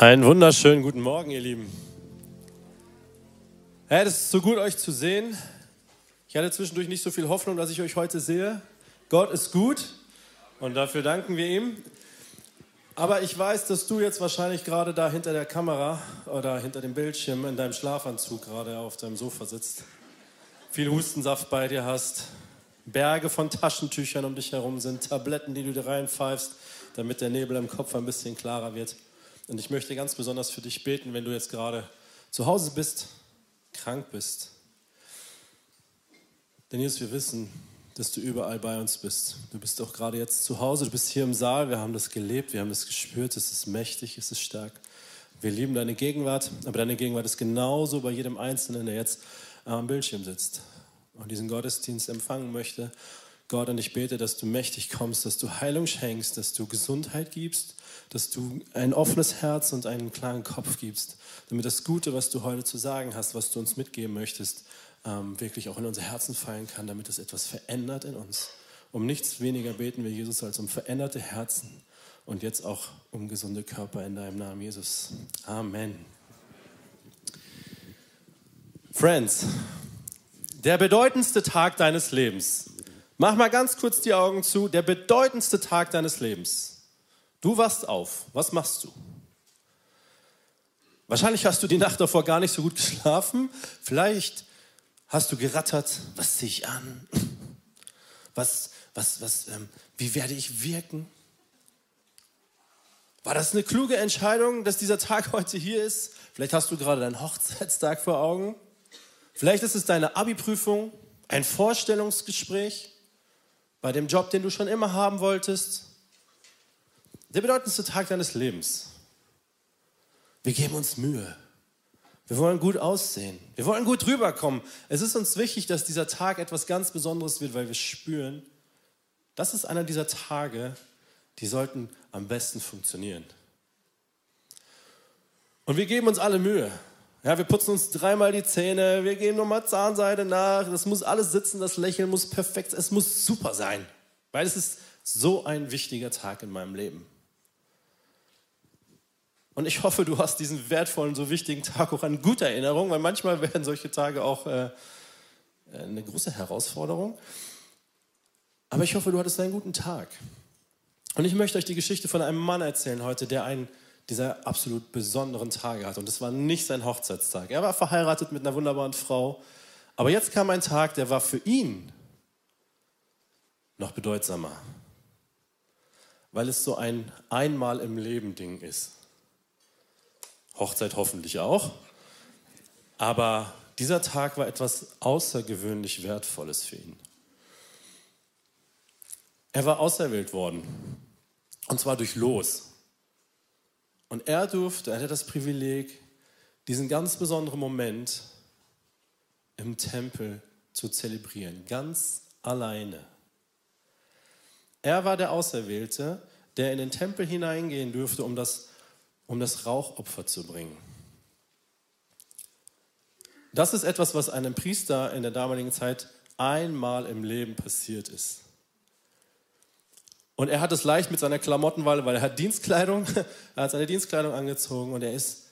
Einen wunderschönen guten Morgen, ihr Lieben. Hey, es ist so gut, euch zu sehen. Ich hatte zwischendurch nicht so viel Hoffnung, dass ich euch heute sehe. Gott ist gut und dafür danken wir ihm. Aber ich weiß, dass du jetzt wahrscheinlich gerade da hinter der Kamera oder hinter dem Bildschirm in deinem Schlafanzug gerade auf deinem Sofa sitzt, viel Hustensaft bei dir hast, Berge von Taschentüchern um dich herum sind, Tabletten, die du dir reinpfeifst, damit der Nebel im Kopf ein bisschen klarer wird. Und ich möchte ganz besonders für dich beten, wenn du jetzt gerade zu Hause bist, krank bist. Denn Jesus, wir wissen, dass du überall bei uns bist. Du bist auch gerade jetzt zu Hause, du bist hier im Saal, wir haben das gelebt, wir haben das gespürt, es ist mächtig, es ist stark. Wir lieben deine Gegenwart, aber deine Gegenwart ist genauso bei jedem Einzelnen, der jetzt am Bildschirm sitzt und diesen Gottesdienst empfangen möchte. Gott, und ich bete, dass du mächtig kommst, dass du Heilung schenkst, dass du Gesundheit gibst, dass du ein offenes Herz und einen klaren Kopf gibst, damit das Gute, was du heute zu sagen hast, was du uns mitgeben möchtest, ähm, wirklich auch in unser Herzen fallen kann, damit es etwas verändert in uns. Um nichts weniger beten wir, Jesus, als um veränderte Herzen und jetzt auch um gesunde Körper in deinem Namen, Jesus. Amen. Friends, der bedeutendste Tag deines Lebens Mach mal ganz kurz die Augen zu. Der bedeutendste Tag deines Lebens. Du wachst auf. Was machst du? Wahrscheinlich hast du die Nacht davor gar nicht so gut geschlafen. Vielleicht hast du gerattert. Was ziehe ich an? Was, was, was, ähm, wie werde ich wirken? War das eine kluge Entscheidung, dass dieser Tag heute hier ist? Vielleicht hast du gerade deinen Hochzeitstag vor Augen. Vielleicht ist es deine Abi-Prüfung, ein Vorstellungsgespräch bei dem Job, den du schon immer haben wolltest. Der bedeutendste Tag deines Lebens. Wir geben uns Mühe. Wir wollen gut aussehen. Wir wollen gut rüberkommen. Es ist uns wichtig, dass dieser Tag etwas ganz Besonderes wird, weil wir spüren, das ist einer dieser Tage, die sollten am besten funktionieren. Und wir geben uns alle Mühe. Ja, wir putzen uns dreimal die Zähne, wir gehen nochmal Zahnseide nach, das muss alles sitzen, das Lächeln muss perfekt, es muss super sein, weil es ist so ein wichtiger Tag in meinem Leben. Und ich hoffe, du hast diesen wertvollen, so wichtigen Tag auch an gute Erinnerung, weil manchmal werden solche Tage auch äh, eine große Herausforderung. Aber ich hoffe, du hattest einen guten Tag. Und ich möchte euch die Geschichte von einem Mann erzählen heute, der einen dieser absolut besonderen Tage hat. Und es war nicht sein Hochzeitstag. Er war verheiratet mit einer wunderbaren Frau. Aber jetzt kam ein Tag, der war für ihn noch bedeutsamer. Weil es so ein einmal im Leben Ding ist. Hochzeit hoffentlich auch. Aber dieser Tag war etwas außergewöhnlich Wertvolles für ihn. Er war auserwählt worden. Und zwar durch Los. Und er durfte, er hatte das Privileg, diesen ganz besonderen Moment im Tempel zu zelebrieren, ganz alleine. Er war der Auserwählte, der in den Tempel hineingehen durfte, um das, um das Rauchopfer zu bringen. Das ist etwas, was einem Priester in der damaligen Zeit einmal im Leben passiert ist. Und er hat es leicht mit seiner Klamottenwahl, weil er hat Dienstkleidung, er hat seine Dienstkleidung angezogen und er ist,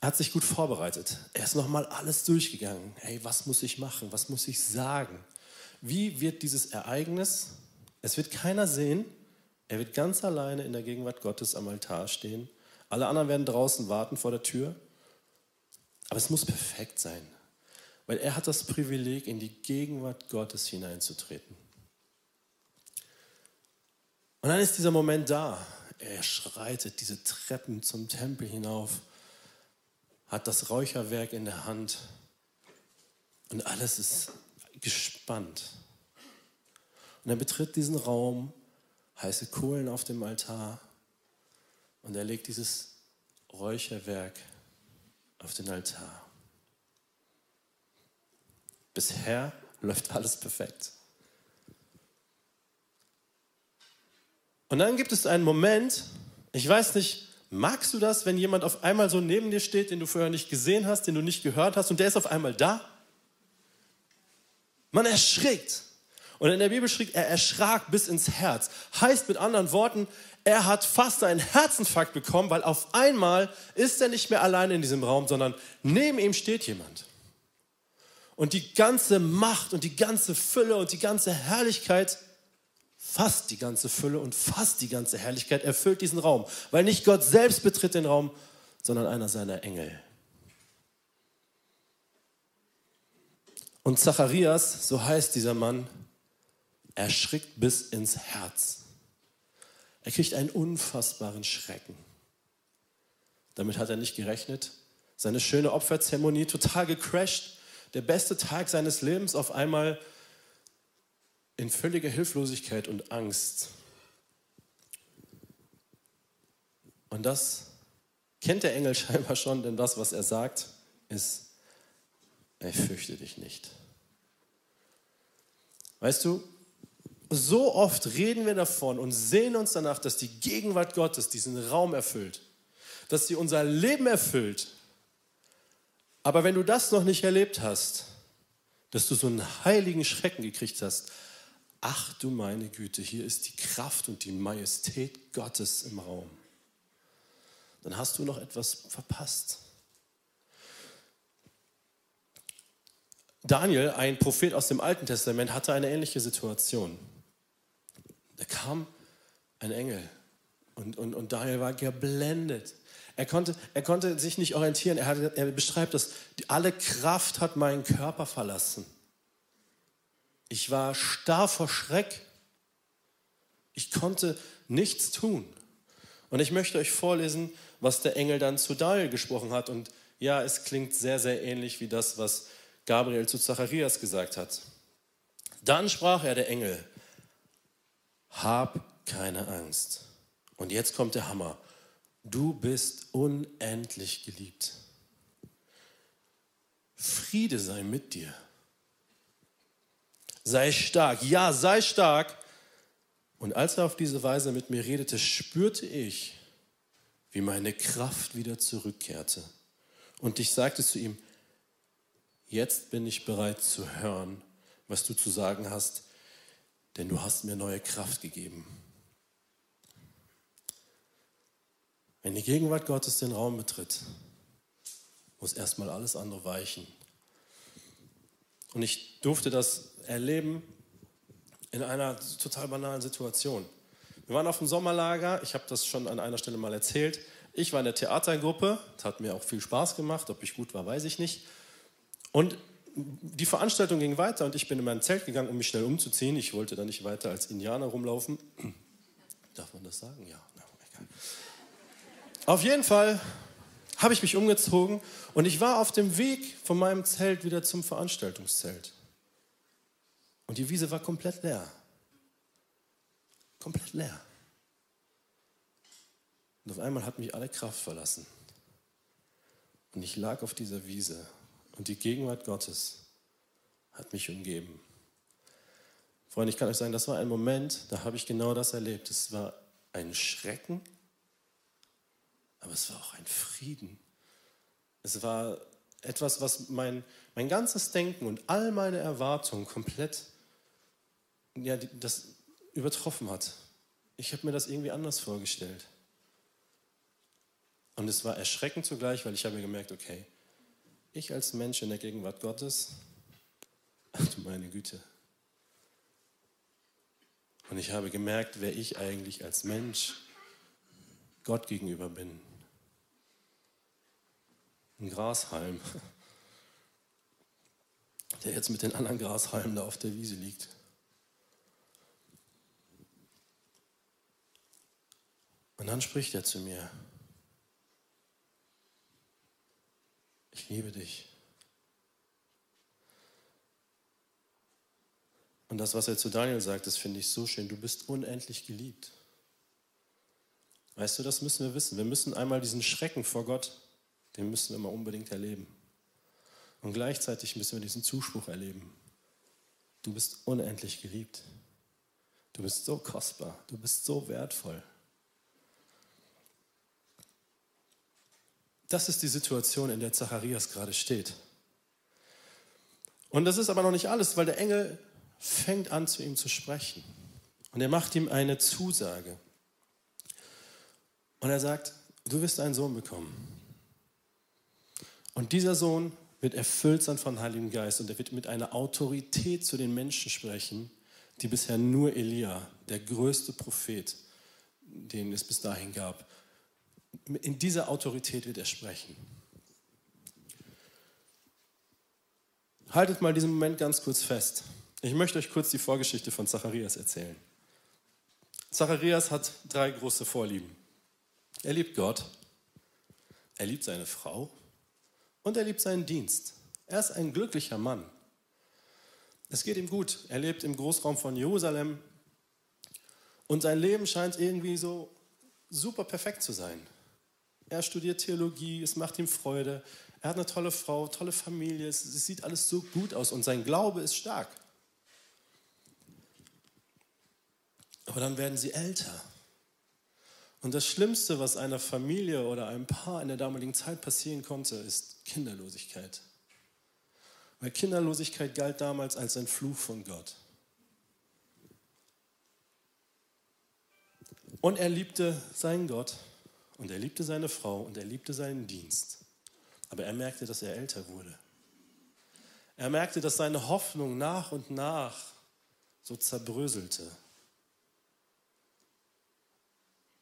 hat sich gut vorbereitet. Er ist nochmal alles durchgegangen. Hey, was muss ich machen? Was muss ich sagen? Wie wird dieses Ereignis? Es wird keiner sehen. Er wird ganz alleine in der Gegenwart Gottes am Altar stehen. Alle anderen werden draußen warten vor der Tür. Aber es muss perfekt sein, weil er hat das Privileg, in die Gegenwart Gottes hineinzutreten. Und dann ist dieser Moment da. Er schreitet diese Treppen zum Tempel hinauf, hat das Räucherwerk in der Hand und alles ist gespannt. Und er betritt diesen Raum, heiße Kohlen auf dem Altar und er legt dieses Räucherwerk auf den Altar. Bisher läuft alles perfekt. Und dann gibt es einen Moment, ich weiß nicht, magst du das, wenn jemand auf einmal so neben dir steht, den du vorher nicht gesehen hast, den du nicht gehört hast und der ist auf einmal da? Man erschrickt. Und in der Bibel schrieb, er erschrak bis ins Herz. Heißt mit anderen Worten, er hat fast einen Herzinfarkt bekommen, weil auf einmal ist er nicht mehr allein in diesem Raum, sondern neben ihm steht jemand. Und die ganze Macht und die ganze Fülle und die ganze Herrlichkeit, fast die ganze Fülle und fast die ganze Herrlichkeit erfüllt diesen Raum. Weil nicht Gott selbst betritt den Raum, sondern einer seiner Engel. Und Zacharias, so heißt dieser Mann, erschrickt bis ins Herz. Er kriegt einen unfassbaren Schrecken. Damit hat er nicht gerechnet. Seine schöne Opferzeremonie total gecrashed. Der beste Tag seines Lebens auf einmal in völliger Hilflosigkeit und Angst. Und das kennt der Engel scheinbar schon, denn das, was er sagt, ist, ich fürchte dich nicht. Weißt du, so oft reden wir davon und sehen uns danach, dass die Gegenwart Gottes diesen Raum erfüllt, dass sie unser Leben erfüllt. Aber wenn du das noch nicht erlebt hast, dass du so einen heiligen Schrecken gekriegt hast, ach du meine Güte, hier ist die Kraft und die Majestät Gottes im Raum, dann hast du noch etwas verpasst. Daniel, ein Prophet aus dem Alten Testament, hatte eine ähnliche Situation. Da kam ein Engel und, und, und Daniel war geblendet. Er konnte, er konnte sich nicht orientieren. Er, hat, er beschreibt das, alle Kraft hat meinen Körper verlassen. Ich war starr vor Schreck. Ich konnte nichts tun. Und ich möchte euch vorlesen, was der Engel dann zu Daniel gesprochen hat. Und ja, es klingt sehr, sehr ähnlich wie das, was Gabriel zu Zacharias gesagt hat. Dann sprach er der Engel, hab keine Angst. Und jetzt kommt der Hammer. Du bist unendlich geliebt. Friede sei mit dir. Sei stark. Ja, sei stark. Und als er auf diese Weise mit mir redete, spürte ich, wie meine Kraft wieder zurückkehrte. Und ich sagte zu ihm, jetzt bin ich bereit zu hören, was du zu sagen hast, denn du hast mir neue Kraft gegeben. Wenn die Gegenwart Gottes den Raum betritt, muss erstmal alles andere weichen. Und ich durfte das erleben in einer total banalen Situation. Wir waren auf dem Sommerlager, ich habe das schon an einer Stelle mal erzählt. Ich war in der Theatergruppe, das hat mir auch viel Spaß gemacht, ob ich gut war, weiß ich nicht. Und die Veranstaltung ging weiter und ich bin in mein Zelt gegangen, um mich schnell umzuziehen. Ich wollte da nicht weiter als Indianer rumlaufen. Darf man das sagen? Ja, na, egal. Auf jeden Fall habe ich mich umgezogen und ich war auf dem Weg von meinem Zelt wieder zum Veranstaltungszelt. Und die Wiese war komplett leer. Komplett leer. Und auf einmal hat mich alle Kraft verlassen. Und ich lag auf dieser Wiese und die Gegenwart Gottes hat mich umgeben. Freunde, ich kann euch sagen, das war ein Moment, da habe ich genau das erlebt. Es war ein Schrecken, aber es war auch ein Frieden. Es war etwas, was mein, mein ganzes Denken und all meine Erwartungen komplett ja, das übertroffen hat. Ich habe mir das irgendwie anders vorgestellt. Und es war erschreckend zugleich, weil ich habe gemerkt, okay, ich als Mensch in der Gegenwart Gottes, ach du meine Güte. Und ich habe gemerkt, wer ich eigentlich als Mensch Gott gegenüber bin. Ein Grashalm, der jetzt mit den anderen Grashalmen da auf der Wiese liegt. Und dann spricht er zu mir. Ich liebe dich. Und das, was er zu Daniel sagt, das finde ich so schön. Du bist unendlich geliebt. Weißt du, das müssen wir wissen. Wir müssen einmal diesen Schrecken vor Gott, den müssen wir mal unbedingt erleben. Und gleichzeitig müssen wir diesen Zuspruch erleben. Du bist unendlich geliebt. Du bist so kostbar. Du bist so wertvoll. Das ist die Situation, in der Zacharias gerade steht. Und das ist aber noch nicht alles, weil der Engel fängt an, zu ihm zu sprechen. Und er macht ihm eine Zusage. Und er sagt, du wirst einen Sohn bekommen. Und dieser Sohn wird erfüllt sein von Heiligen Geist und er wird mit einer Autorität zu den Menschen sprechen, die bisher nur Elia, der größte Prophet, den es bis dahin gab, in dieser Autorität wird er sprechen. Haltet mal diesen Moment ganz kurz fest. Ich möchte euch kurz die Vorgeschichte von Zacharias erzählen. Zacharias hat drei große Vorlieben. Er liebt Gott, er liebt seine Frau und er liebt seinen Dienst. Er ist ein glücklicher Mann. Es geht ihm gut. Er lebt im Großraum von Jerusalem und sein Leben scheint irgendwie so super perfekt zu sein. Er studiert Theologie, es macht ihm Freude. Er hat eine tolle Frau, tolle Familie, es, es sieht alles so gut aus und sein Glaube ist stark. Aber dann werden sie älter. Und das Schlimmste, was einer Familie oder einem Paar in der damaligen Zeit passieren konnte, ist Kinderlosigkeit. Weil Kinderlosigkeit galt damals als ein Fluch von Gott. Und er liebte seinen Gott und er liebte seine Frau und er liebte seinen Dienst. Aber er merkte, dass er älter wurde. Er merkte, dass seine Hoffnung nach und nach so zerbröselte.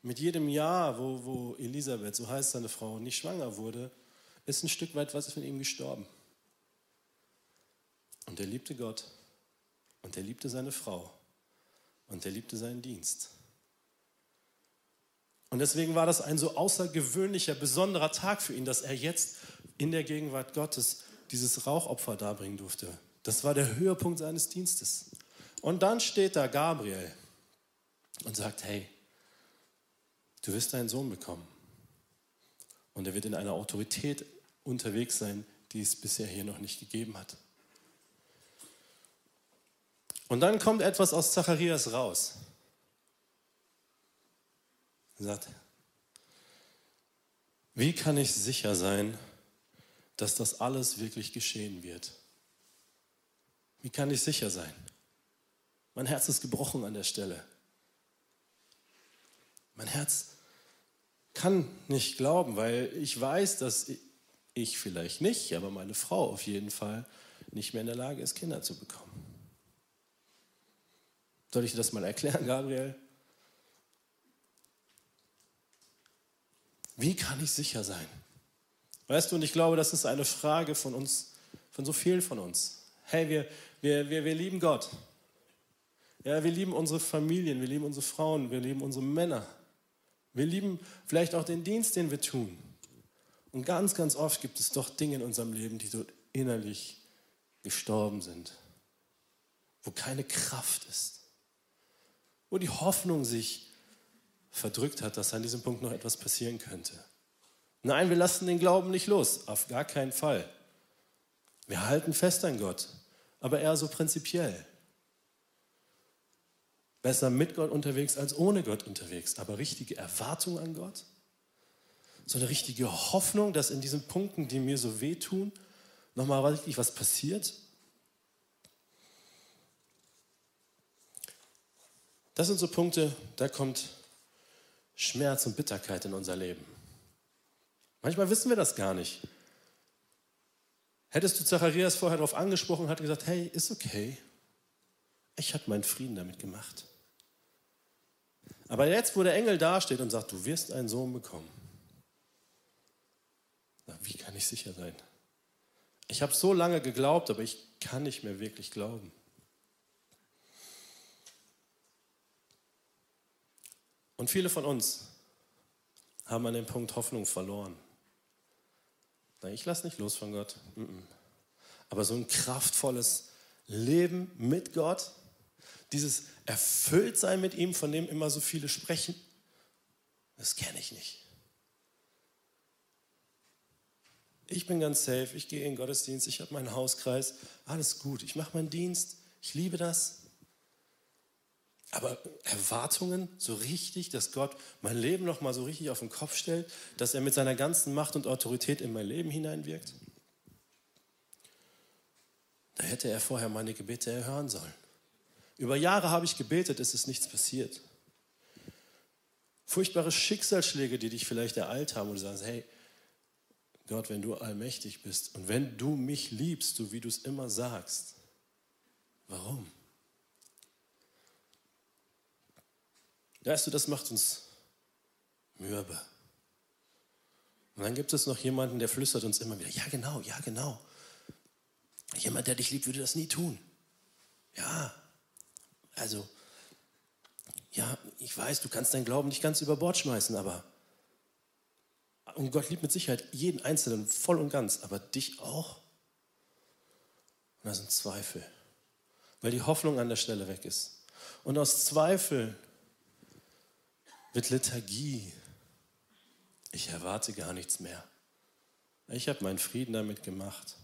Mit jedem Jahr, wo, wo Elisabeth, so heißt seine Frau, nicht schwanger wurde, ist ein Stück weit was von ihm gestorben. Und er liebte Gott und er liebte seine Frau und er liebte seinen Dienst. Und deswegen war das ein so außergewöhnlicher, besonderer Tag für ihn, dass er jetzt in der Gegenwart Gottes dieses Rauchopfer darbringen durfte. Das war der Höhepunkt seines Dienstes. Und dann steht da Gabriel und sagt, hey, du wirst deinen Sohn bekommen. Und er wird in einer Autorität unterwegs sein, die es bisher hier noch nicht gegeben hat. Und dann kommt etwas aus Zacharias raus. Er sagt, wie kann ich sicher sein, dass das alles wirklich geschehen wird? Wie kann ich sicher sein? Mein Herz ist gebrochen an der Stelle. Mein Herz kann nicht glauben, weil ich weiß, dass ich vielleicht nicht, aber meine Frau auf jeden Fall nicht mehr in der Lage ist, Kinder zu bekommen. Soll ich dir das mal erklären, Gabriel? Wie kann ich sicher sein? Weißt du, und ich glaube, das ist eine Frage von uns, von so vielen von uns. Hey, wir, wir, wir, wir lieben Gott. Ja, wir lieben unsere Familien, wir lieben unsere Frauen, wir lieben unsere Männer. Wir lieben vielleicht auch den Dienst, den wir tun. Und ganz, ganz oft gibt es doch Dinge in unserem Leben, die so innerlich gestorben sind, wo keine Kraft ist, wo die Hoffnung sich verdrückt hat, dass an diesem Punkt noch etwas passieren könnte. Nein, wir lassen den Glauben nicht los, auf gar keinen Fall. Wir halten fest an Gott, aber eher so prinzipiell. Besser mit Gott unterwegs als ohne Gott unterwegs. Aber richtige Erwartung an Gott, so eine richtige Hoffnung, dass in diesen Punkten, die mir so wehtun, nochmal richtig was passiert. Das sind so Punkte, da kommt Schmerz und Bitterkeit in unser Leben. Manchmal wissen wir das gar nicht. Hättest du Zacharias vorher darauf angesprochen und hat gesagt, hey, ist okay. Ich habe meinen Frieden damit gemacht. Aber jetzt, wo der Engel dasteht und sagt, du wirst einen Sohn bekommen, na, wie kann ich sicher sein? Ich habe so lange geglaubt, aber ich kann nicht mehr wirklich glauben. Und viele von uns haben an dem Punkt Hoffnung verloren. Ich lasse nicht los von Gott. Aber so ein kraftvolles Leben mit Gott, dieses Erfülltsein mit ihm, von dem immer so viele sprechen, das kenne ich nicht. Ich bin ganz safe, ich gehe in den Gottesdienst, ich habe meinen Hauskreis, alles gut, ich mache meinen Dienst, ich liebe das. Aber Erwartungen so richtig, dass Gott mein Leben noch mal so richtig auf den Kopf stellt, dass er mit seiner ganzen Macht und Autorität in mein Leben hineinwirkt, da hätte er vorher meine Gebete erhören sollen. Über Jahre habe ich gebetet, es ist nichts passiert. Furchtbare Schicksalsschläge, die dich vielleicht ereilt haben und du sagst, hey, Gott, wenn du allmächtig bist und wenn du mich liebst, so wie du es immer sagst, warum? Weißt du, das macht uns mürbe. Und dann gibt es noch jemanden, der flüstert uns immer wieder, ja genau, ja genau. Jemand, der dich liebt, würde das nie tun. Ja, also, ja, ich weiß, du kannst deinen Glauben nicht ganz über Bord schmeißen, aber und Gott liebt mit Sicherheit jeden Einzelnen voll und ganz, aber dich auch. Und da sind Zweifel, weil die Hoffnung an der Stelle weg ist. Und aus Zweifel wird Lethargie. Ich erwarte gar nichts mehr. Ich habe meinen Frieden damit gemacht.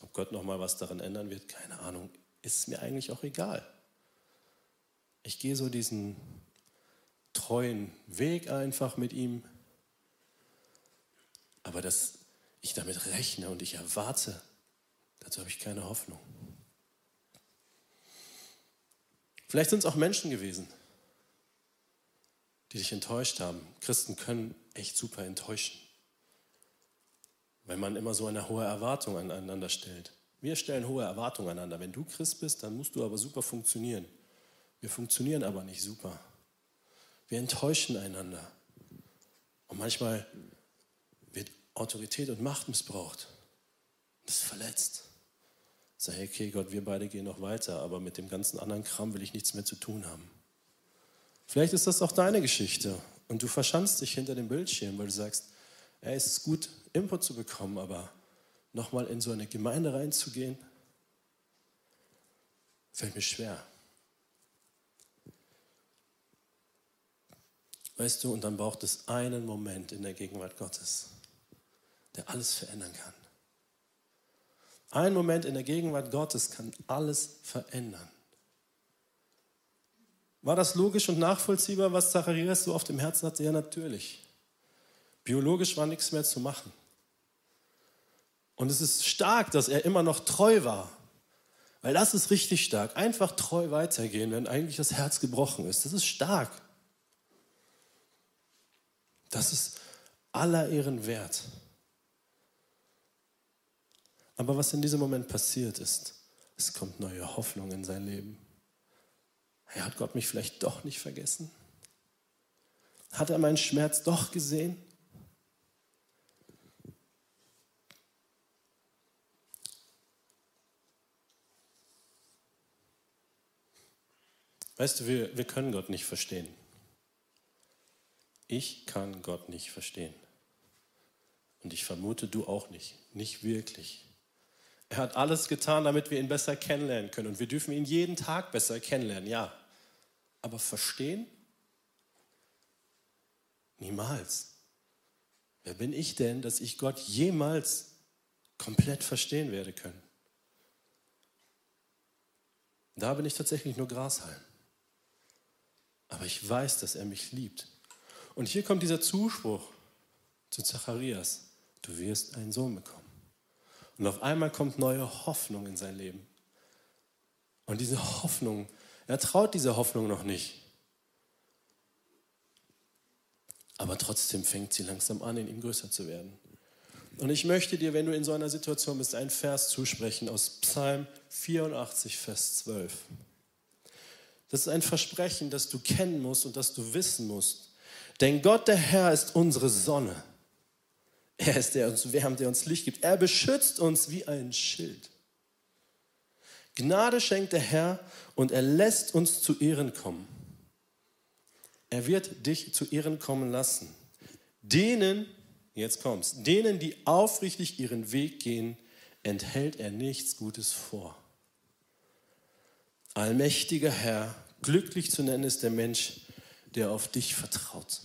Ob Gott noch mal was daran ändern wird, keine Ahnung. Ist mir eigentlich auch egal. Ich gehe so diesen treuen Weg einfach mit ihm. Aber dass ich damit rechne und ich erwarte, dazu habe ich keine Hoffnung. Vielleicht sind es auch Menschen gewesen, die dich enttäuscht haben. Christen können echt super enttäuschen, weil man immer so eine hohe Erwartung aneinander stellt. Wir stellen hohe Erwartungen aneinander. Wenn du Christ bist, dann musst du aber super funktionieren. Wir funktionieren aber nicht super. Wir enttäuschen einander. Und manchmal wird Autorität und Macht missbraucht. Das verletzt. Sag, okay, Gott, wir beide gehen noch weiter, aber mit dem ganzen anderen Kram will ich nichts mehr zu tun haben. Vielleicht ist das auch deine Geschichte und du verschanzt dich hinter dem Bildschirm, weil du sagst, ey, es ist gut, Input zu bekommen, aber nochmal in so eine Gemeinde reinzugehen, fällt mir schwer. Weißt du, und dann braucht es einen Moment in der Gegenwart Gottes, der alles verändern kann. Ein Moment in der Gegenwart Gottes kann alles verändern. War das logisch und nachvollziehbar, was Zacharias so auf dem Herzen hatte? Ja, natürlich. Biologisch war nichts mehr zu machen. Und es ist stark, dass er immer noch treu war. Weil das ist richtig stark. Einfach treu weitergehen, wenn eigentlich das Herz gebrochen ist. Das ist stark. Das ist aller Ehren wert. Aber was in diesem Moment passiert ist, es kommt neue Hoffnung in sein Leben. Ja, hat Gott mich vielleicht doch nicht vergessen? Hat er meinen Schmerz doch gesehen? Weißt du, wir, wir können Gott nicht verstehen. Ich kann Gott nicht verstehen. Und ich vermute, du auch nicht. Nicht wirklich. Er hat alles getan, damit wir ihn besser kennenlernen können. Und wir dürfen ihn jeden Tag besser kennenlernen, ja. Aber verstehen? Niemals. Wer bin ich denn, dass ich Gott jemals komplett verstehen werde können? Da bin ich tatsächlich nur Grashalm. Aber ich weiß, dass er mich liebt. Und hier kommt dieser Zuspruch zu Zacharias. Du wirst einen Sohn bekommen. Und auf einmal kommt neue Hoffnung in sein Leben. Und diese Hoffnung er traut dieser Hoffnung noch nicht. Aber trotzdem fängt sie langsam an, in ihm größer zu werden. Und ich möchte dir, wenn du in so einer Situation bist, einen Vers zusprechen aus Psalm 84, Vers 12. Das ist ein Versprechen, das du kennen musst und das du wissen musst. Denn Gott, der Herr, ist unsere Sonne. Er ist der, der uns wärmt, der uns Licht gibt. Er beschützt uns wie ein Schild. Gnade schenkt der Herr und er lässt uns zu Ehren kommen. Er wird dich zu Ehren kommen lassen. Denen, jetzt kommt's, denen, die aufrichtig ihren Weg gehen, enthält er nichts Gutes vor. Allmächtiger Herr, glücklich zu nennen ist der Mensch, der auf dich vertraut.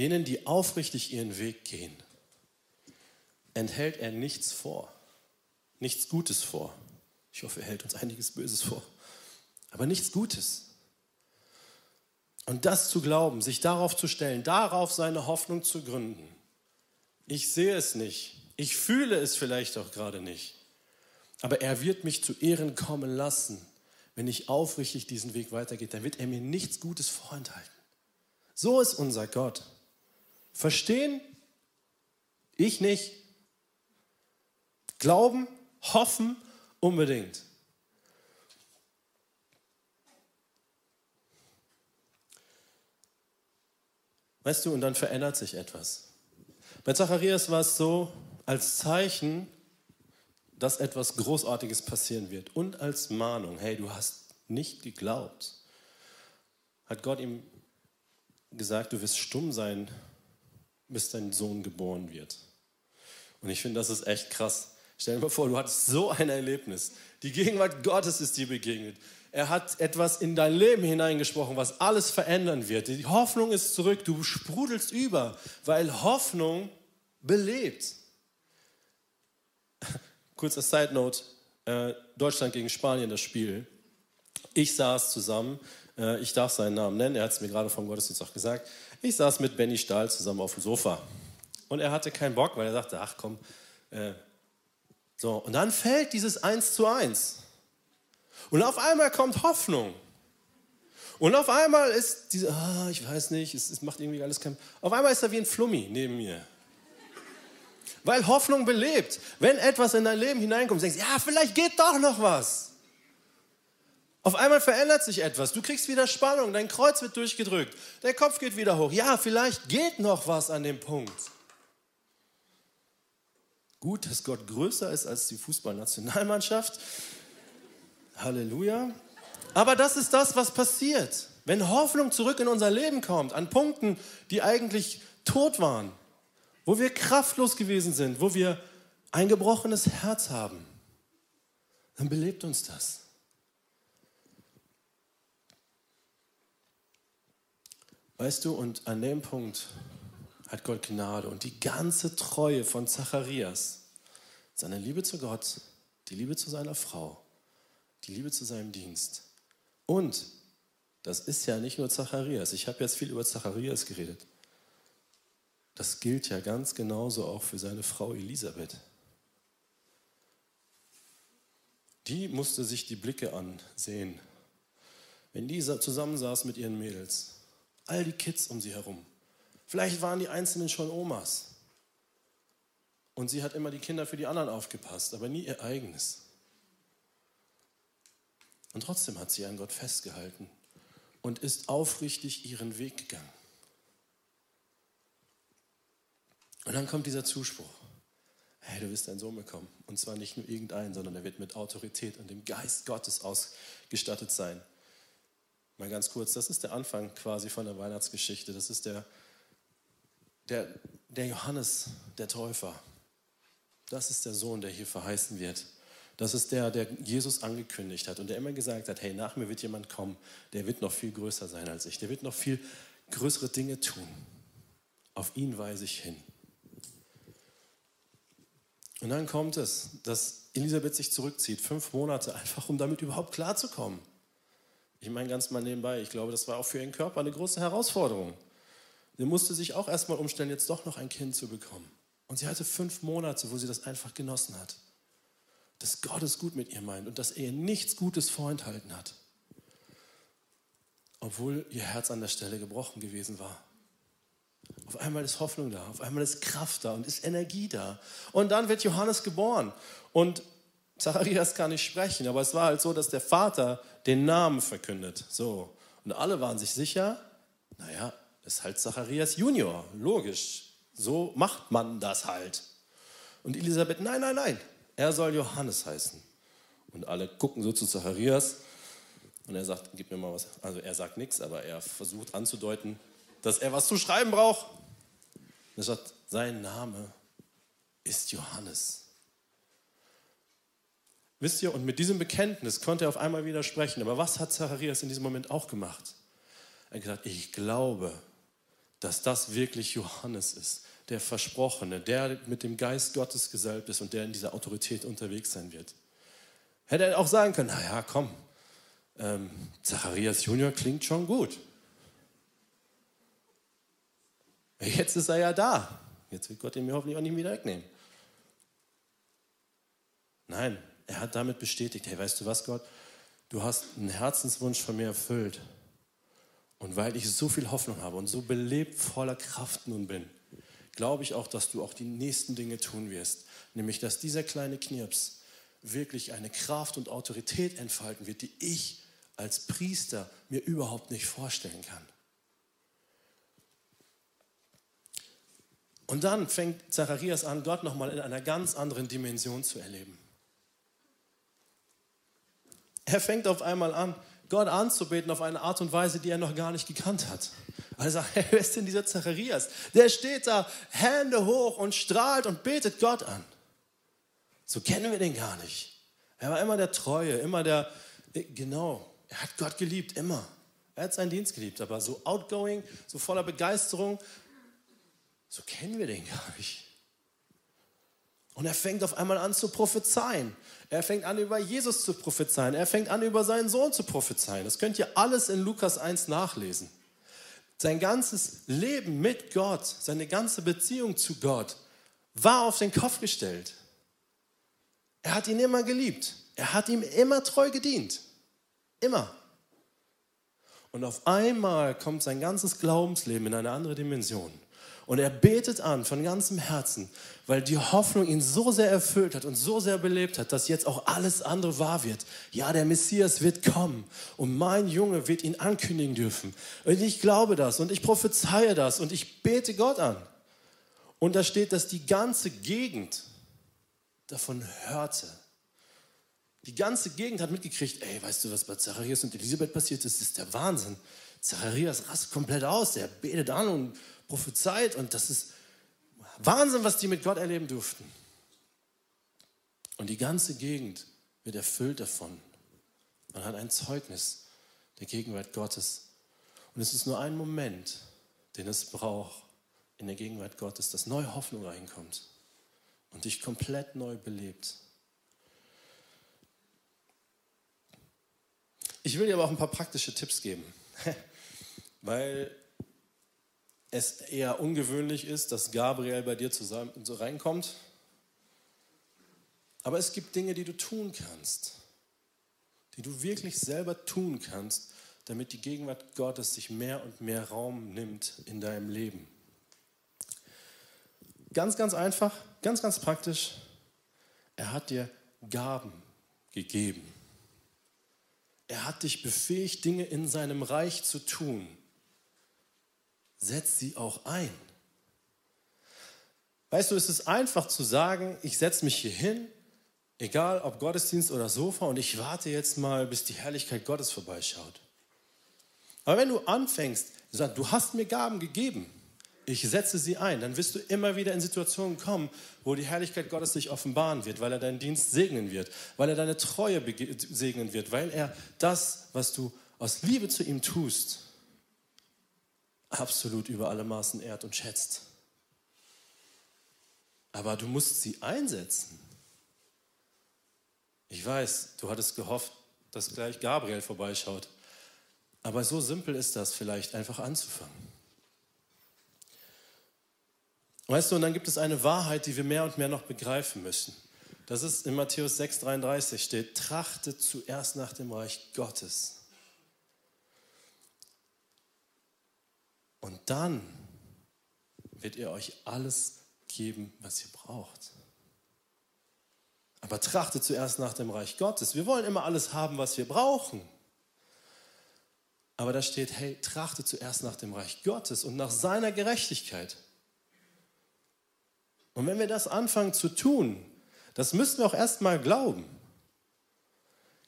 Denen, die aufrichtig ihren Weg gehen, enthält er nichts vor, nichts Gutes vor. Ich hoffe, er hält uns einiges Böses vor. aber nichts Gutes. Und das zu glauben, sich darauf zu stellen, darauf seine Hoffnung zu gründen. Ich sehe es nicht, ich fühle es vielleicht auch gerade nicht, aber er wird mich zu Ehren kommen lassen, wenn ich aufrichtig diesen Weg weitergehe, dann wird er mir nichts Gutes vorenthalten. So ist unser Gott. Verstehen? Ich nicht. Glauben, hoffen unbedingt. Weißt du, und dann verändert sich etwas. Bei Zacharias war es so, als Zeichen, dass etwas Großartiges passieren wird und als Mahnung, hey, du hast nicht geglaubt, hat Gott ihm gesagt, du wirst stumm sein, bis dein Sohn geboren wird. Und ich finde, das ist echt krass. Stell dir mal vor, du hattest so ein Erlebnis. Die Gegenwart Gottes ist dir begegnet. Er hat etwas in dein Leben hineingesprochen, was alles verändern wird. Die Hoffnung ist zurück, du sprudelst über, weil Hoffnung belebt. Kurzer Side Note: äh, Deutschland gegen Spanien, das Spiel. Ich saß zusammen, äh, ich darf seinen Namen nennen, er hat es mir gerade vom Gottesdienst auch gesagt. Ich saß mit Benny Stahl zusammen auf dem Sofa. Und er hatte keinen Bock, weil er sagte: Ach komm. Äh, so, und dann fällt dieses 1 zu 1. Und auf einmal kommt Hoffnung. Und auf einmal ist diese, ah, ich weiß nicht, es, es macht irgendwie alles kein. Auf einmal ist er wie ein Flummi neben mir. Weil Hoffnung belebt. Wenn etwas in dein Leben hineinkommt, denkst du, ja, vielleicht geht doch noch was. Auf einmal verändert sich etwas. Du kriegst wieder Spannung, dein Kreuz wird durchgedrückt, der Kopf geht wieder hoch. Ja, vielleicht geht noch was an dem Punkt. Gut, dass Gott größer ist als die Fußballnationalmannschaft. Halleluja. Aber das ist das, was passiert. Wenn Hoffnung zurück in unser Leben kommt, an Punkten, die eigentlich tot waren, wo wir kraftlos gewesen sind, wo wir ein gebrochenes Herz haben, dann belebt uns das. Weißt du, und an dem Punkt hat Gott Gnade und die ganze Treue von Zacharias, seine Liebe zu Gott, die Liebe zu seiner Frau, die Liebe zu seinem Dienst. Und das ist ja nicht nur Zacharias. Ich habe jetzt viel über Zacharias geredet. Das gilt ja ganz genauso auch für seine Frau Elisabeth. Die musste sich die Blicke ansehen. Wenn die zusammensaß mit ihren Mädels, all die Kids um sie herum. Vielleicht waren die Einzelnen schon Omas. Und sie hat immer die Kinder für die anderen aufgepasst, aber nie ihr eigenes. Und trotzdem hat sie an Gott festgehalten und ist aufrichtig ihren Weg gegangen. Und dann kommt dieser Zuspruch. Hey, du wirst deinen Sohn bekommen. Und zwar nicht nur irgendeinen, sondern er wird mit Autorität und dem Geist Gottes ausgestattet sein. Mal ganz kurz, das ist der Anfang quasi von der Weihnachtsgeschichte. Das ist der, der, der Johannes, der Täufer. Das ist der Sohn, der hier verheißen wird. Das ist der, der Jesus angekündigt hat und der immer gesagt hat, hey, nach mir wird jemand kommen, der wird noch viel größer sein als ich, der wird noch viel größere Dinge tun. Auf ihn weise ich hin. Und dann kommt es, dass Elisabeth sich zurückzieht, fünf Monate, einfach um damit überhaupt klarzukommen. Ich meine ganz mal nebenbei, ich glaube, das war auch für ihren Körper eine große Herausforderung. Sie musste sich auch erstmal umstellen, jetzt doch noch ein Kind zu bekommen. Und sie hatte fünf Monate, wo sie das einfach genossen hat dass Gott es gut mit ihr meint und dass er ihr nichts Gutes vorenthalten hat. Obwohl ihr Herz an der Stelle gebrochen gewesen war. Auf einmal ist Hoffnung da, auf einmal ist Kraft da und ist Energie da. Und dann wird Johannes geboren. Und Zacharias kann nicht sprechen, aber es war halt so, dass der Vater den Namen verkündet. So. Und alle waren sich sicher, naja, ist halt Zacharias Junior, logisch. So macht man das halt. Und Elisabeth, nein, nein, nein, er soll Johannes heißen. Und alle gucken so zu Zacharias und er sagt, gib mir mal was. Also er sagt nichts, aber er versucht anzudeuten, dass er was zu schreiben braucht. Er sagt, sein Name ist Johannes. Wisst ihr, und mit diesem Bekenntnis konnte er auf einmal widersprechen. Aber was hat Zacharias in diesem Moment auch gemacht? Er hat gesagt, ich glaube, dass das wirklich Johannes ist der Versprochene, der mit dem Geist Gottes gesalbt ist und der in dieser Autorität unterwegs sein wird. Hätte er auch sagen können, naja, komm, ähm, Zacharias Junior klingt schon gut. Jetzt ist er ja da. Jetzt wird Gott ihn mir hoffentlich auch nicht wieder wegnehmen. Nein, er hat damit bestätigt, hey, weißt du was, Gott? Du hast einen Herzenswunsch von mir erfüllt. Und weil ich so viel Hoffnung habe und so belebt voller Kraft nun bin, glaube ich auch, dass du auch die nächsten Dinge tun wirst. Nämlich, dass dieser kleine Knirps wirklich eine Kraft und Autorität entfalten wird, die ich als Priester mir überhaupt nicht vorstellen kann. Und dann fängt Zacharias an, Gott nochmal in einer ganz anderen Dimension zu erleben. Er fängt auf einmal an, Gott anzubeten auf eine Art und Weise, die er noch gar nicht gekannt hat. Er sagt, wer ist denn dieser Zacharias? Der steht da, Hände hoch und strahlt und betet Gott an. So kennen wir den gar nicht. Er war immer der Treue, immer der, genau, er hat Gott geliebt, immer. Er hat seinen Dienst geliebt, aber so outgoing, so voller Begeisterung, so kennen wir den gar nicht. Und er fängt auf einmal an zu prophezeien. Er fängt an, über Jesus zu prophezeien. Er fängt an, über seinen Sohn zu prophezeien. Das könnt ihr alles in Lukas 1 nachlesen. Sein ganzes Leben mit Gott, seine ganze Beziehung zu Gott war auf den Kopf gestellt. Er hat ihn immer geliebt. Er hat ihm immer treu gedient. Immer. Und auf einmal kommt sein ganzes Glaubensleben in eine andere Dimension. Und er betet an von ganzem Herzen, weil die Hoffnung ihn so sehr erfüllt hat und so sehr belebt hat, dass jetzt auch alles andere wahr wird. Ja, der Messias wird kommen und mein Junge wird ihn ankündigen dürfen. Und ich glaube das und ich prophezeie das und ich bete Gott an. Und da steht, dass die ganze Gegend davon hörte. Die ganze Gegend hat mitgekriegt, ey, weißt du, was bei Zacharias und Elisabeth passiert ist? Das ist der Wahnsinn. Zacharias rastet komplett aus, der betet an und prophezeit und das ist Wahnsinn, was die mit Gott erleben durften. Und die ganze Gegend wird erfüllt davon. Man hat ein Zeugnis der Gegenwart Gottes. Und es ist nur ein Moment, den es braucht in der Gegenwart Gottes, dass neue Hoffnung reinkommt und dich komplett neu belebt. Ich will dir aber auch ein paar praktische Tipps geben, weil es eher ungewöhnlich ist, dass Gabriel bei dir zusammen so reinkommt. Aber es gibt Dinge, die du tun kannst, die du wirklich selber tun kannst, damit die Gegenwart Gottes sich mehr und mehr Raum nimmt in deinem Leben. Ganz, ganz einfach, ganz, ganz praktisch. Er hat dir Gaben gegeben. Er hat dich befähigt, Dinge in seinem Reich zu tun setz sie auch ein. Weißt du, es ist einfach zu sagen, ich setze mich hier hin, egal ob Gottesdienst oder Sofa, und ich warte jetzt mal, bis die Herrlichkeit Gottes vorbeischaut. Aber wenn du anfängst, sagst, du hast mir Gaben gegeben, ich setze sie ein, dann wirst du immer wieder in Situationen kommen, wo die Herrlichkeit Gottes sich offenbaren wird, weil er deinen Dienst segnen wird, weil er deine Treue segnen wird, weil er das, was du aus Liebe zu ihm tust, absolut über alle Maßen ehrt und schätzt. Aber du musst sie einsetzen. Ich weiß, du hattest gehofft, dass gleich Gabriel vorbeischaut. Aber so simpel ist das vielleicht, einfach anzufangen. Weißt du, und dann gibt es eine Wahrheit, die wir mehr und mehr noch begreifen müssen. Das ist in Matthäus 6,33 steht, trachtet zuerst nach dem Reich Gottes Und dann wird er euch alles geben, was ihr braucht. Aber trachtet zuerst nach dem Reich Gottes. Wir wollen immer alles haben, was wir brauchen. Aber da steht, hey, trachtet zuerst nach dem Reich Gottes und nach seiner Gerechtigkeit. Und wenn wir das anfangen zu tun, das müssen wir auch erst mal glauben.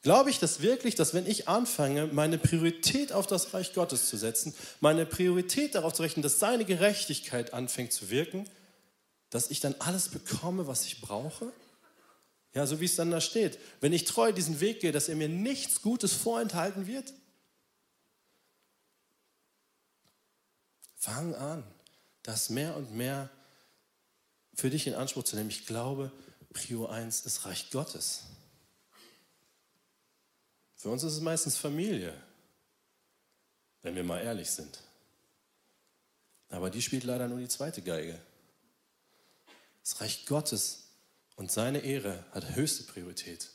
Glaube ich das wirklich, dass wenn ich anfange, meine Priorität auf das Reich Gottes zu setzen, meine Priorität darauf zu rechnen, dass seine Gerechtigkeit anfängt zu wirken, dass ich dann alles bekomme, was ich brauche? Ja, so wie es dann da steht. Wenn ich treu diesen Weg gehe, dass er mir nichts Gutes vorenthalten wird? Fang an, das mehr und mehr für dich in Anspruch zu nehmen. Ich glaube, Prio 1 ist Reich Gottes. Für uns ist es meistens Familie, wenn wir mal ehrlich sind. Aber die spielt leider nur die zweite Geige. Das Reich Gottes und seine Ehre hat höchste Priorität.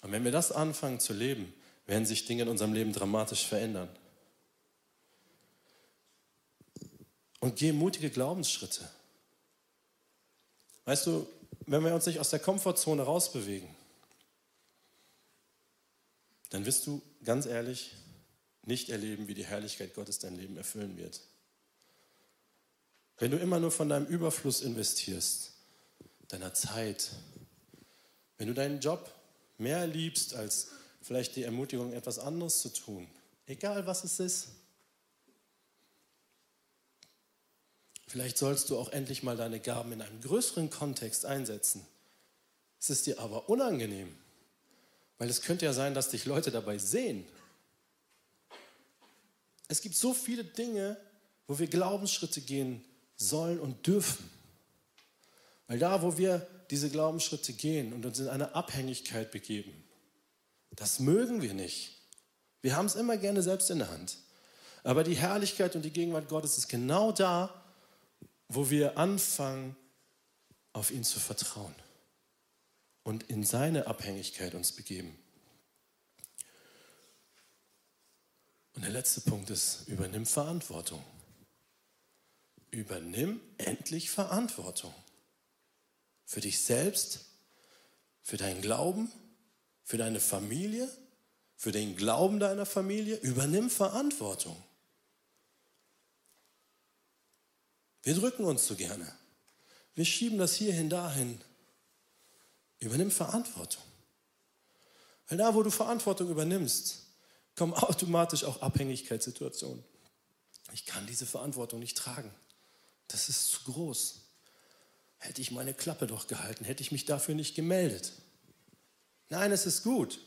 Und wenn wir das anfangen zu leben, werden sich Dinge in unserem Leben dramatisch verändern. Und geh mutige Glaubensschritte. Weißt du, wenn wir uns nicht aus der Komfortzone rausbewegen, dann wirst du ganz ehrlich nicht erleben, wie die Herrlichkeit Gottes dein Leben erfüllen wird. Wenn du immer nur von deinem Überfluss investierst, deiner Zeit, wenn du deinen Job mehr liebst als vielleicht die Ermutigung, etwas anderes zu tun, egal was es ist, vielleicht sollst du auch endlich mal deine Gaben in einem größeren Kontext einsetzen. Es ist dir aber unangenehm, weil es könnte ja sein, dass dich Leute dabei sehen. Es gibt so viele Dinge, wo wir Glaubensschritte gehen sollen und dürfen. Weil da, wo wir diese Glaubensschritte gehen und uns in eine Abhängigkeit begeben, das mögen wir nicht. Wir haben es immer gerne selbst in der Hand. Aber die Herrlichkeit und die Gegenwart Gottes ist genau da, wo wir anfangen, auf ihn zu vertrauen und in seine Abhängigkeit uns begeben. Und der letzte Punkt ist, übernimm Verantwortung. Übernimm endlich Verantwortung. Für dich selbst, für deinen Glauben, für deine Familie, für den Glauben deiner Familie. Übernimm Verantwortung. Wir drücken uns so gerne. Wir schieben das hierhin, dahin. Übernimm Verantwortung. Weil da, wo du Verantwortung übernimmst, kommen automatisch auch Abhängigkeitssituationen. Ich kann diese Verantwortung nicht tragen. Das ist zu groß. Hätte ich meine Klappe doch gehalten, hätte ich mich dafür nicht gemeldet. Nein, es ist gut.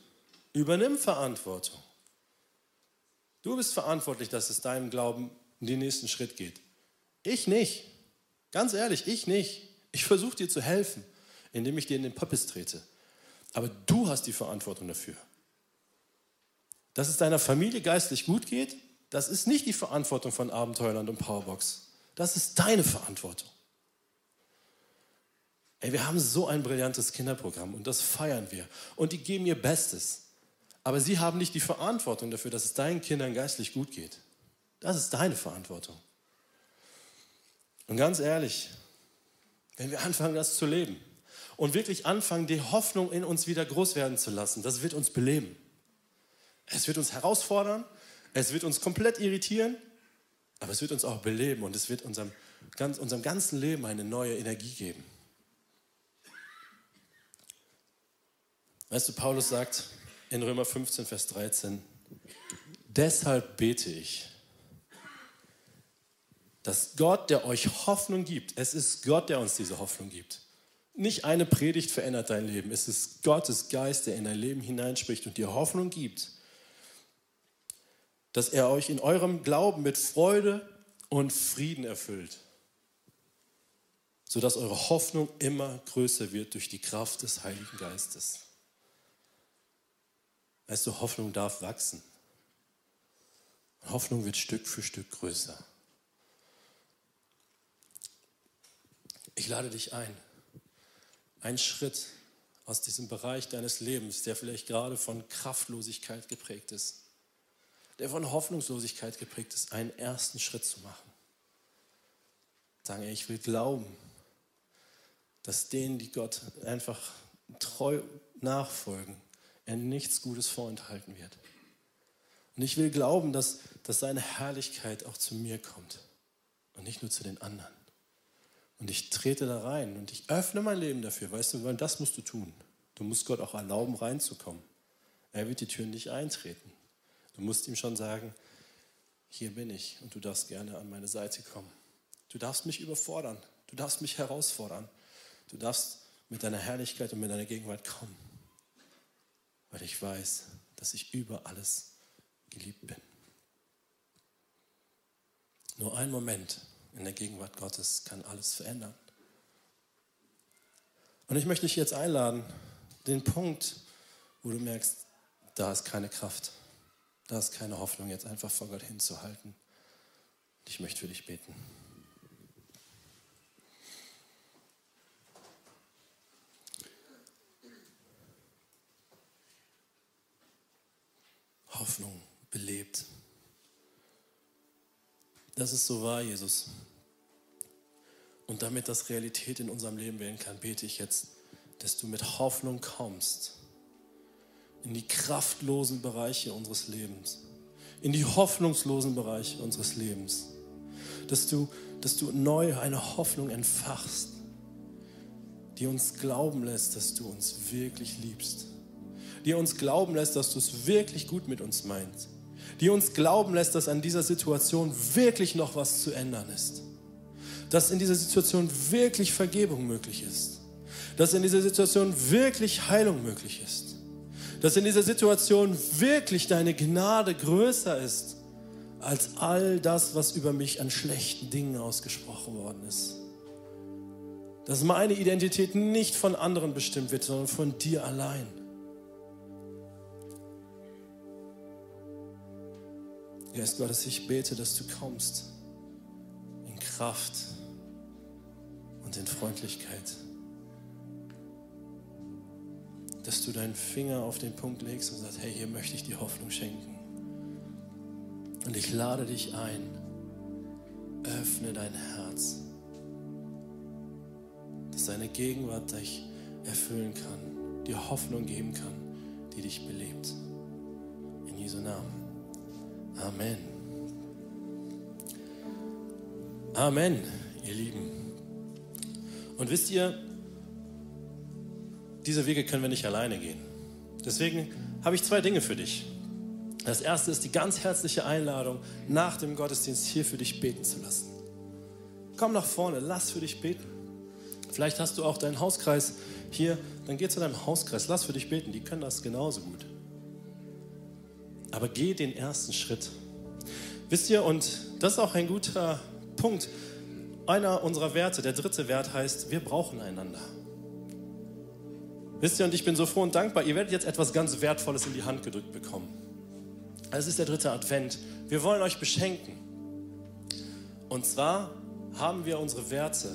Übernimm Verantwortung. Du bist verantwortlich, dass es deinem Glauben in den nächsten Schritt geht. Ich nicht. Ganz ehrlich, ich nicht. Ich versuche dir zu helfen indem ich dir in den Poppes trete. Aber du hast die Verantwortung dafür. Dass es deiner Familie geistlich gut geht, das ist nicht die Verantwortung von Abenteuerland und Powerbox. Das ist deine Verantwortung. Ey, wir haben so ein brillantes Kinderprogramm und das feiern wir. Und die geben ihr Bestes. Aber sie haben nicht die Verantwortung dafür, dass es deinen Kindern geistlich gut geht. Das ist deine Verantwortung. Und ganz ehrlich, wenn wir anfangen, das zu leben, und wirklich anfangen, die Hoffnung in uns wieder groß werden zu lassen. Das wird uns beleben. Es wird uns herausfordern, es wird uns komplett irritieren, aber es wird uns auch beleben und es wird unserem, ganz, unserem ganzen Leben eine neue Energie geben. Weißt du, Paulus sagt in Römer 15, Vers 13, deshalb bete ich, dass Gott, der euch Hoffnung gibt, es ist Gott, der uns diese Hoffnung gibt, nicht eine Predigt verändert dein Leben. Es ist Gottes Geist, der in dein Leben hineinspricht und dir Hoffnung gibt, dass er euch in eurem Glauben mit Freude und Frieden erfüllt, sodass eure Hoffnung immer größer wird durch die Kraft des Heiligen Geistes. Weißt du, Hoffnung darf wachsen. Hoffnung wird Stück für Stück größer. Ich lade dich ein ein Schritt aus diesem Bereich deines Lebens, der vielleicht gerade von Kraftlosigkeit geprägt ist, der von Hoffnungslosigkeit geprägt ist, einen ersten Schritt zu machen. Sagen, ich will glauben, dass denen, die Gott einfach treu nachfolgen, er nichts Gutes vorenthalten wird. Und ich will glauben, dass, dass seine Herrlichkeit auch zu mir kommt und nicht nur zu den anderen. Und ich trete da rein und ich öffne mein Leben dafür. Weißt du, das musst du tun. Du musst Gott auch erlauben, reinzukommen. Er wird die Türen nicht eintreten. Du musst ihm schon sagen, hier bin ich und du darfst gerne an meine Seite kommen. Du darfst mich überfordern. Du darfst mich herausfordern. Du darfst mit deiner Herrlichkeit und mit deiner Gegenwart kommen. Weil ich weiß, dass ich über alles geliebt bin. Nur ein Moment in der Gegenwart Gottes kann alles verändern. Und ich möchte dich jetzt einladen, den Punkt, wo du merkst, da ist keine Kraft. Da ist keine Hoffnung, jetzt einfach vor Gott hinzuhalten. Ich möchte für dich beten. Hoffnung belebt. Das ist so wahr, Jesus. Und damit das Realität in unserem Leben werden kann, bete ich jetzt, dass du mit Hoffnung kommst in die kraftlosen Bereiche unseres Lebens, in die hoffnungslosen Bereiche unseres Lebens. Dass du, dass du neu eine Hoffnung entfachst, die uns glauben lässt, dass du uns wirklich liebst die uns glauben lässt, dass du es wirklich gut mit uns meinst, die uns glauben lässt, dass an dieser Situation wirklich noch was zu ändern ist, dass in dieser Situation wirklich Vergebung möglich ist, dass in dieser Situation wirklich Heilung möglich ist, dass in dieser Situation wirklich deine Gnade größer ist als all das, was über mich an schlechten Dingen ausgesprochen worden ist. Dass meine Identität nicht von anderen bestimmt wird, sondern von dir allein. Geist Gottes, ich bete, dass du kommst in Kraft und in Freundlichkeit. Dass du deinen Finger auf den Punkt legst und sagst, hey, hier möchte ich die Hoffnung schenken. Und ich lade dich ein, öffne dein Herz, dass deine Gegenwart dich erfüllen kann, dir Hoffnung geben kann, die dich belebt. In Jesu Namen. Amen. Amen, ihr Lieben. Und wisst ihr, diese Wege können wir nicht alleine gehen. Deswegen habe ich zwei Dinge für dich. Das erste ist die ganz herzliche Einladung, nach dem Gottesdienst hier für dich beten zu lassen. Komm nach vorne, lass für dich beten. Vielleicht hast du auch deinen Hauskreis hier, dann geh zu deinem Hauskreis, lass für dich beten, die können das genauso gut. Aber geh den ersten Schritt. Wisst ihr, und das ist auch ein guter Punkt. Einer unserer Werte, der dritte Wert heißt, wir brauchen einander. Wisst ihr, und ich bin so froh und dankbar, ihr werdet jetzt etwas ganz Wertvolles in die Hand gedrückt bekommen. Es ist der dritte Advent. Wir wollen euch beschenken. Und zwar haben wir unsere Werte,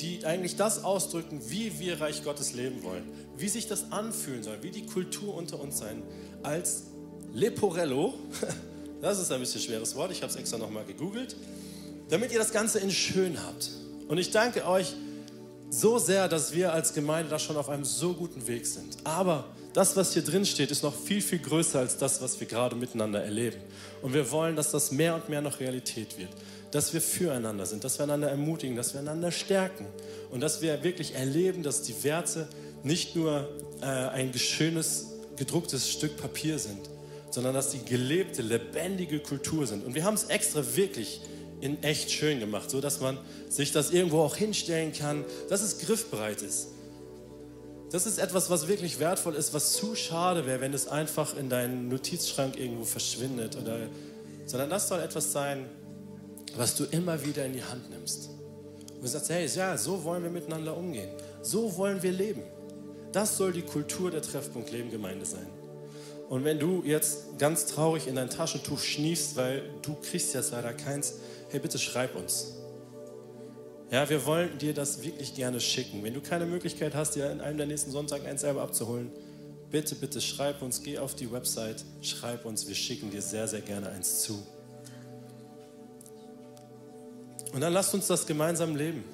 die eigentlich das ausdrücken, wie wir Reich Gottes leben wollen, wie sich das anfühlen soll, wie die Kultur unter uns sein, als Leporello, das ist ein bisschen schweres Wort, ich habe es extra nochmal gegoogelt, damit ihr das Ganze in schön habt. Und ich danke euch so sehr, dass wir als Gemeinde da schon auf einem so guten Weg sind. Aber das, was hier drin steht, ist noch viel, viel größer als das, was wir gerade miteinander erleben. Und wir wollen, dass das mehr und mehr noch Realität wird. Dass wir füreinander sind, dass wir einander ermutigen, dass wir einander stärken. Und dass wir wirklich erleben, dass die Werte nicht nur äh, ein schönes, gedrucktes Stück Papier sind, sondern dass sie gelebte, lebendige Kultur sind. Und wir haben es extra wirklich in echt schön gemacht, so dass man sich das irgendwo auch hinstellen kann, dass es griffbereit ist. Das ist etwas, was wirklich wertvoll ist, was zu schade wäre, wenn es einfach in deinen Notizschrank irgendwo verschwindet. Oder, sondern das soll etwas sein, was du immer wieder in die Hand nimmst. Und sagst, hey, ja, so wollen wir miteinander umgehen. So wollen wir leben. Das soll die Kultur der Treffpunkt Leben Gemeinde sein. Und wenn du jetzt ganz traurig in dein Taschentuch schniefst, weil du kriegst jetzt leider keins, hey, bitte schreib uns. Ja, wir wollen dir das wirklich gerne schicken. Wenn du keine Möglichkeit hast, dir in einem der nächsten Sonntagen eins selber abzuholen, bitte, bitte schreib uns, geh auf die Website, schreib uns, wir schicken dir sehr, sehr gerne eins zu. Und dann lasst uns das gemeinsam leben,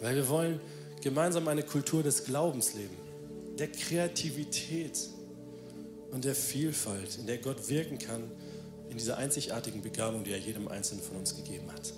weil wir wollen gemeinsam eine Kultur des Glaubens leben, der Kreativität, und der Vielfalt, in der Gott wirken kann, in dieser einzigartigen Begabung, die er jedem Einzelnen von uns gegeben hat.